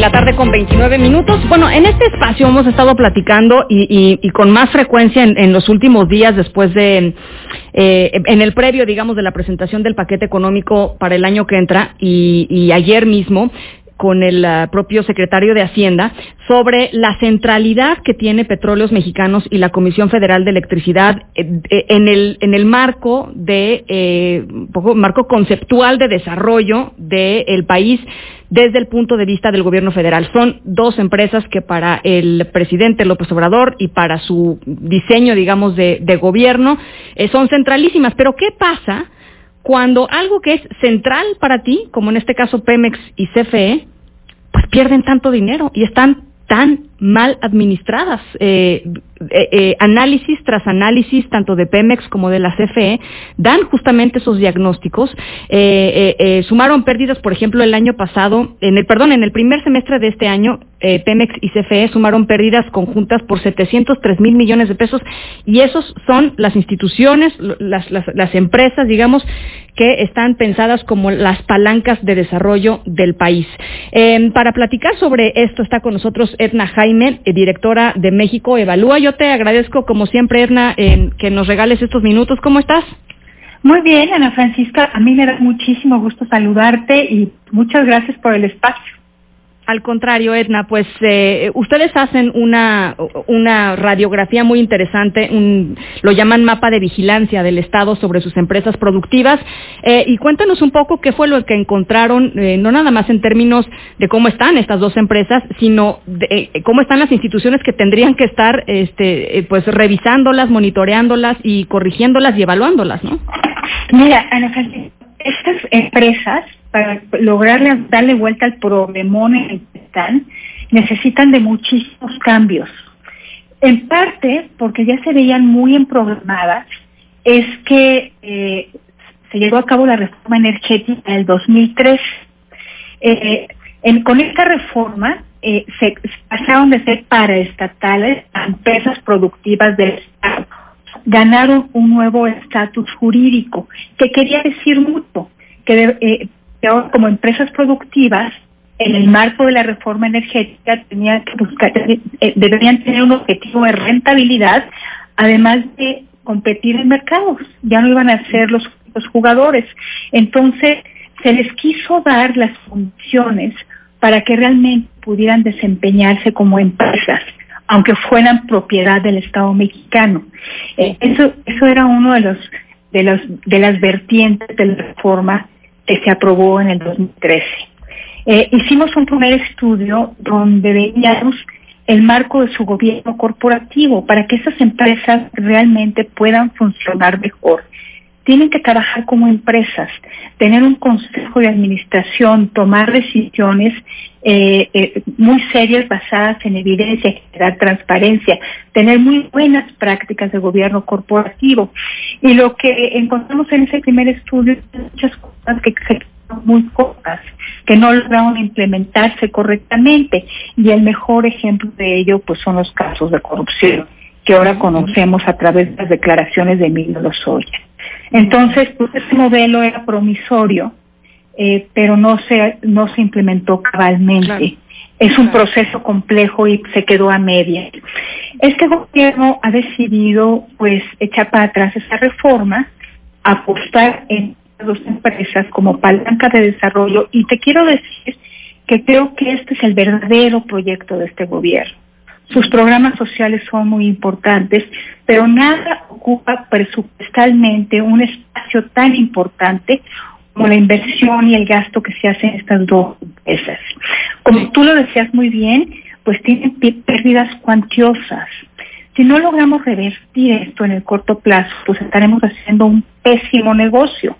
la tarde con 29 minutos. Bueno, en este espacio hemos estado platicando y, con más frecuencia en, los últimos días después de, eh, en el previo, digamos, de la presentación del paquete económico para el año que entra y ayer mismo, con el propio secretario de Hacienda sobre la centralidad que tiene Petróleos Mexicanos y la Comisión Federal de Electricidad eh, eh, en el, en el marco de eh, marco conceptual de desarrollo del país desde el punto de vista del gobierno federal. Son dos empresas que para el presidente López Obrador y para su diseño, digamos, de gobierno son centralísimas. Pero ¿qué pasa? Cuando algo que es central para ti, como en este caso Pemex y CFE, pues pierden tanto dinero y están tan mal administradas. Eh, eh, eh, análisis tras análisis, tanto de Pemex como de la CFE, dan justamente esos diagnósticos. sumaron pérdidas, por ejemplo, el año pasado, en el, perdón, en el primer semestre de este año, Pemex y CFE sumaron pérdidas conjuntas por 703 mil millones de pesos y esos son las instituciones, las, las, las empresas, digamos, que están pensadas como las palancas de desarrollo del país. para platicar sobre esto está con nosotros Edna Jaime eh, directora de México Evalúa. Yo te agradezco, como siempre, Erna, en que nos regales estos minutos. ¿Cómo estás? Muy bien, Ana Francisca. A mí me da muchísimo gusto saludarte y muchas gracias por el espacio. Al contrario, Edna, pues eh, ustedes hacen una, una radiografía muy interesante, lo llaman mapa de vigilancia del Estado sobre sus empresas productivas. Eh, y cuéntanos un poco qué fue lo que encontraron, eh, no nada más en términos de cómo están estas dos empresas, sino de cómo están las instituciones que tendrían que estar este, pues revisándolas, monitoreándolas y corrigiéndolas y evaluándolas, ¿no? Mira, Ana estas empresas para lograr darle vuelta al problemón en el que están, necesitan de muchísimos cambios. En parte, porque ya se veían muy emprogramadas, es que eh, se llevó a cabo la reforma energética en el 2003. Eh, con esta reforma eh, se pasaron de ser paraestatales a empresas productivas del Estado. Ganaron un nuevo estatus jurídico, que quería decir mucho, que eh, que ahora como empresas productivas, en el marco de la reforma energética, tenían que buscar, eh, deberían tener un objetivo de rentabilidad, además de competir en mercados. Ya no iban a ser los, los jugadores. Entonces, se les quiso dar las funciones para que realmente pudieran desempeñarse como empresas, aunque fueran propiedad del Estado mexicano. Eh, eso, eso era uno de los de las vertientes de la reforma que se aprobó en el 2013. Eh, hicimos un primer estudio donde veíamos el marco de su gobierno corporativo para que esas empresas realmente puedan funcionar mejor. Tienen que trabajar como empresas, tener un consejo de administración, tomar decisiones eh, eh, muy serias basadas en evidencia, generar transparencia, tener muy buenas prácticas de gobierno corporativo. Y lo que encontramos en ese primer estudio es muchas cosas que se muy cortas, que no lograron implementarse correctamente. Y el mejor ejemplo de ello pues son los casos de corrupción que ahora conocemos a través de las declaraciones de Emilio Lozoya. Entonces, pues este modelo era promisorio, eh, pero no se, no se implementó cabalmente. Es un proceso complejo y se quedó a media. Este gobierno ha decidido, pues, echar para atrás esa reforma, apostar en dos empresas como palanca de desarrollo y te quiero decir que creo que este es el verdadero proyecto de este gobierno. Sus programas sociales son muy importantes, pero nada ocupa presupuestalmente un espacio tan importante como la inversión y el gasto que se hace en estas dos empresas. Como tú lo decías muy bien, pues tienen pérdidas cuantiosas. Si no logramos revertir esto en el corto plazo, pues estaremos haciendo un pésimo negocio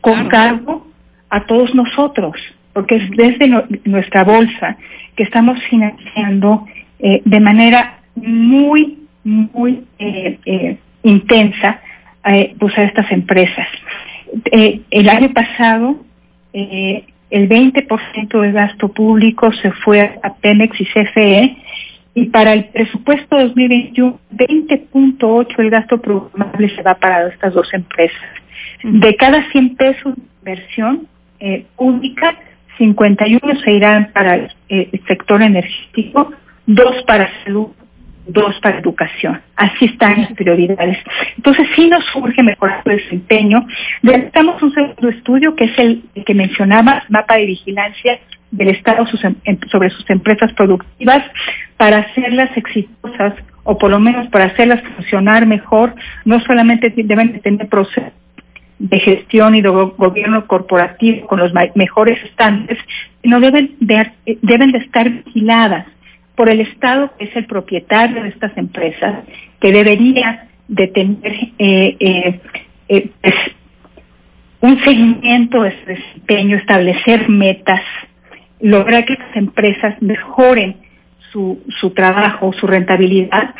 con cargo a todos nosotros, porque es desde nuestra bolsa que estamos financiando eh, de manera muy, muy eh, eh, intensa pues a estas empresas. el año pasado, el 20% del gasto público se fue a Pemex y CFE y para el presupuesto 2021, 20.8 el gasto programable se va para estas dos empresas. De cada 100 pesos de inversión pública, 51 se irán para el, el sector energético, dos para salud dos para educación. Así están las prioridades. Entonces, sí nos surge mejorar el desempeño. Necesitamos un segundo estudio, que es el que mencionaba, mapa de vigilancia del Estado em, sobre sus empresas productivas, para hacerlas exitosas o por lo menos para hacerlas funcionar mejor, no solamente deben de tener procesos de gestión y de gobierno corporativo con los mejores estándares, sino deben de, deben de estar vigiladas por el Estado, que es el propietario de estas empresas, que debería de tener eh, eh, eh, pues, un seguimiento de su desempeño, establecer metas, lograr que las empresas mejoren su, su trabajo, su rentabilidad,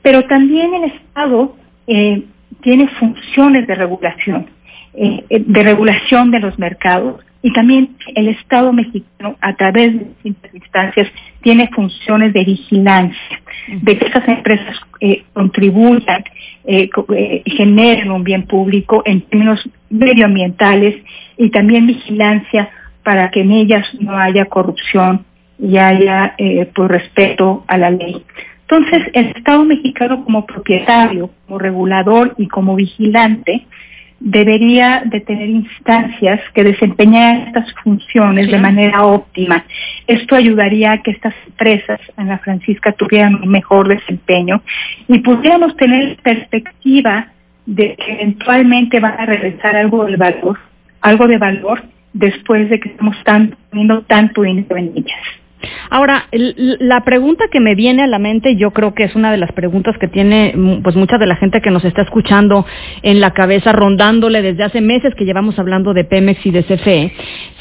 pero también el Estado tiene funciones de regulación, de regulación de los mercados, y también el Estado mexicano, a través de distintas instancias, tiene funciones de vigilancia, de que esas empresas eh, contribuyan, eh, eh, generen un bien público en términos medioambientales y también vigilancia para que en ellas no haya corrupción y haya pues, respeto a la ley. Entonces, el Estado mexicano como propietario, como regulador y como vigilante, debería de tener instancias que desempeñen estas funciones de manera óptima. Esto ayudaría a que estas empresas, Ana Francisca, tuvieran un mejor desempeño y pudiéramos tener perspectiva de que eventualmente van a regresar algo del valor, algo de valor después de que estamos tan, poniendo tanto dinero en ellas. Ahora, la pregunta que me viene a la mente, yo creo que es una de las preguntas que tiene mm, pues mucha de la gente que nos está escuchando en la cabeza, rondándole desde hace meses que llevamos hablando de Pemex y de CFE.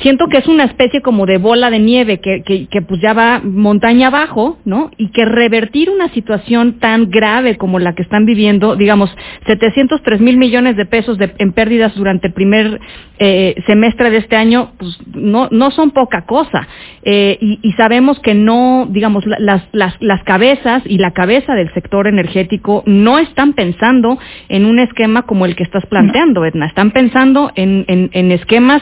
Siento que es una especie como de bola de nieve que, pues ya va montaña abajo, ¿no? Y que revertir una situación tan grave como la que están viviendo, digamos, 703 mil millones de pesos en pérdidas durante el primer eh, semestre de este año, pues no, no son poca cosa. Eh, y, y sabemos que no, digamos, las, las, las cabezas y la cabeza del sector energético no están pensando en un esquema como el que estás planteando, Edna. Están pensando en, en, esquemas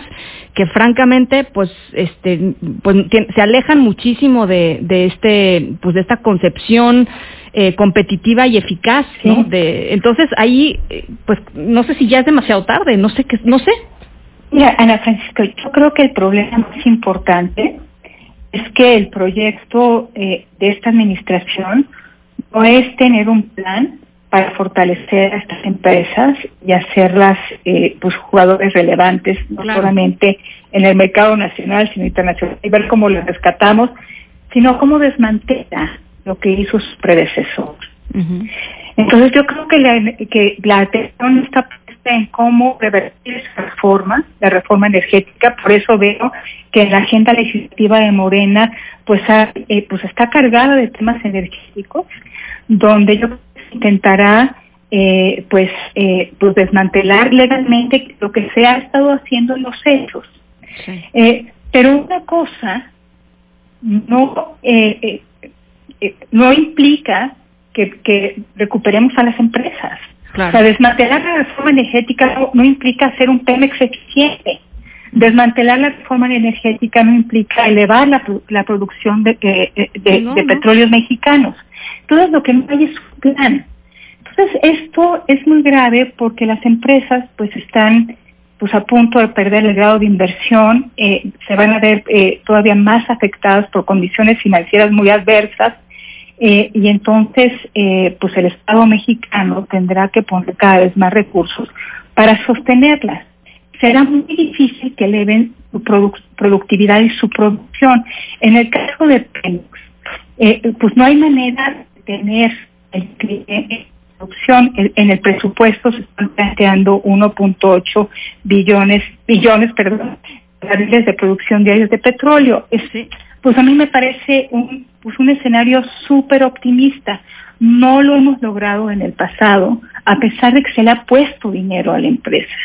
que francamente pues este pues se alejan muchísimo de, de este pues de esta concepción eh, competitiva y eficaz ¿no? de entonces ahí eh, pues no sé si ya es demasiado tarde no sé qué no sé Mira, Ana Francisco, yo creo que el problema más importante es que el proyecto eh, de esta administración no es tener un plan para fortalecer a estas empresas y hacerlas eh, pues jugadores relevantes no solamente en el mercado nacional sino internacional y ver cómo las rescatamos sino cómo desmantela lo que hizo su predecesor. Entonces yo creo que la, que la atención está en cómo revertir esa reforma, la reforma energética. Por eso veo que la agenda legislativa de Morena pues, eh, pues está cargada de temas energéticos, donde yo intentará eh, pues, eh, pues desmantelar legalmente lo que se ha estado haciendo en los hechos. pero una cosa no no implica que, que recuperemos a las empresas. O sea, desmantelar la reforma energética no, implica hacer un Pemex eficiente. Desmantelar la reforma energética no implica elevar la, la producción de, de, de, petróleos mexicanos. Todo lo que no hay es un plan. Entonces, esto es muy grave porque las empresas pues están pues a punto de perder el grado de inversión, eh, se van a ver eh, todavía más afectadas por condiciones financieras muy adversas, eh, y entonces, eh, pues el Estado mexicano tendrá que poner cada vez más recursos para sostenerlas. Será muy difícil que eleven su productividad y su producción. En el caso de Pemex, eh, pues no hay manera de tener el producción. En el presupuesto se están planteando 1.8 billones, billones, perdón, de producción diarios de petróleo. Pues a mí me parece un, pues un escenario súper optimista. No lo hemos logrado en el pasado, a pesar de que se le ha puesto dinero a la empresa.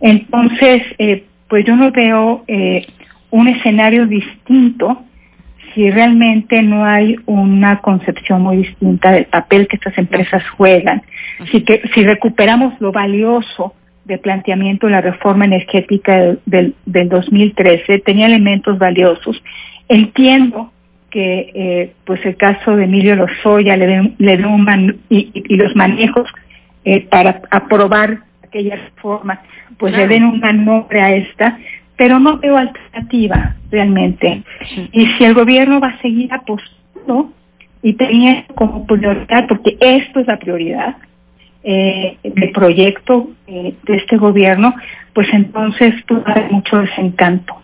Entonces, eh, pues yo no veo eh, un escenario distinto si realmente no hay una concepción muy distinta del papel que estas empresas juegan. Si, que, si recuperamos lo valioso de planteamiento de la reforma energética del, del, 2013 tenía elementos valiosos. Entiendo que eh, pues el caso de Emilio Lozoya le, le un y, los manejos eh, para aprobar aquella reforma pues le den un nombre a esta, pero no veo alternativa realmente. Y si el gobierno va a seguir apostando y tenía como prioridad, porque esto es la prioridad, eh, del proyecto eh, de este gobierno, pues entonces puede haber mucho desencanto,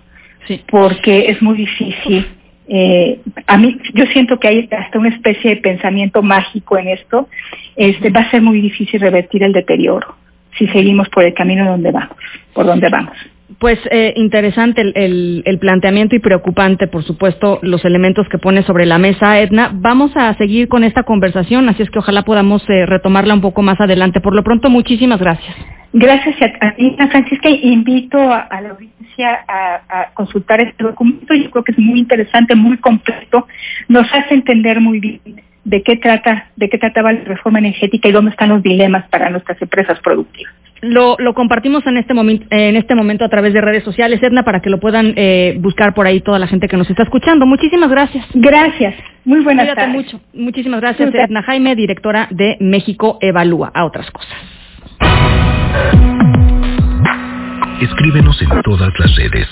porque es muy difícil. Eh, a mí yo siento que hay hasta una especie de pensamiento mágico en esto. Este va a ser muy difícil revertir el deterioro si seguimos por el camino donde vamos, por donde vamos. Pues eh, interesante el, planteamiento y preocupante, por supuesto, los elementos que pone sobre la mesa Edna. Vamos a seguir con esta conversación, así es que ojalá podamos eh, retomarla un poco más adelante. Por lo pronto, muchísimas gracias. Gracias a ti, Francisca. Invito a, la audiencia a, consultar este documento. Yo creo que es muy interesante, muy completo. Nos hace entender muy bien de qué trata, de qué trataba la reforma energética y dónde están los dilemas para nuestras empresas productivas. Lo, lo compartimos en este, momento, en este momento a través de redes sociales, Edna, para que lo puedan eh, buscar por ahí toda la gente que nos está escuchando. Muchísimas gracias. Gracias. Muy buenas Cuídate mucho. Muchísimas gracias, Edna Jaime, directora de México Evalúa, a otras cosas. Escríbenos en todas las redes.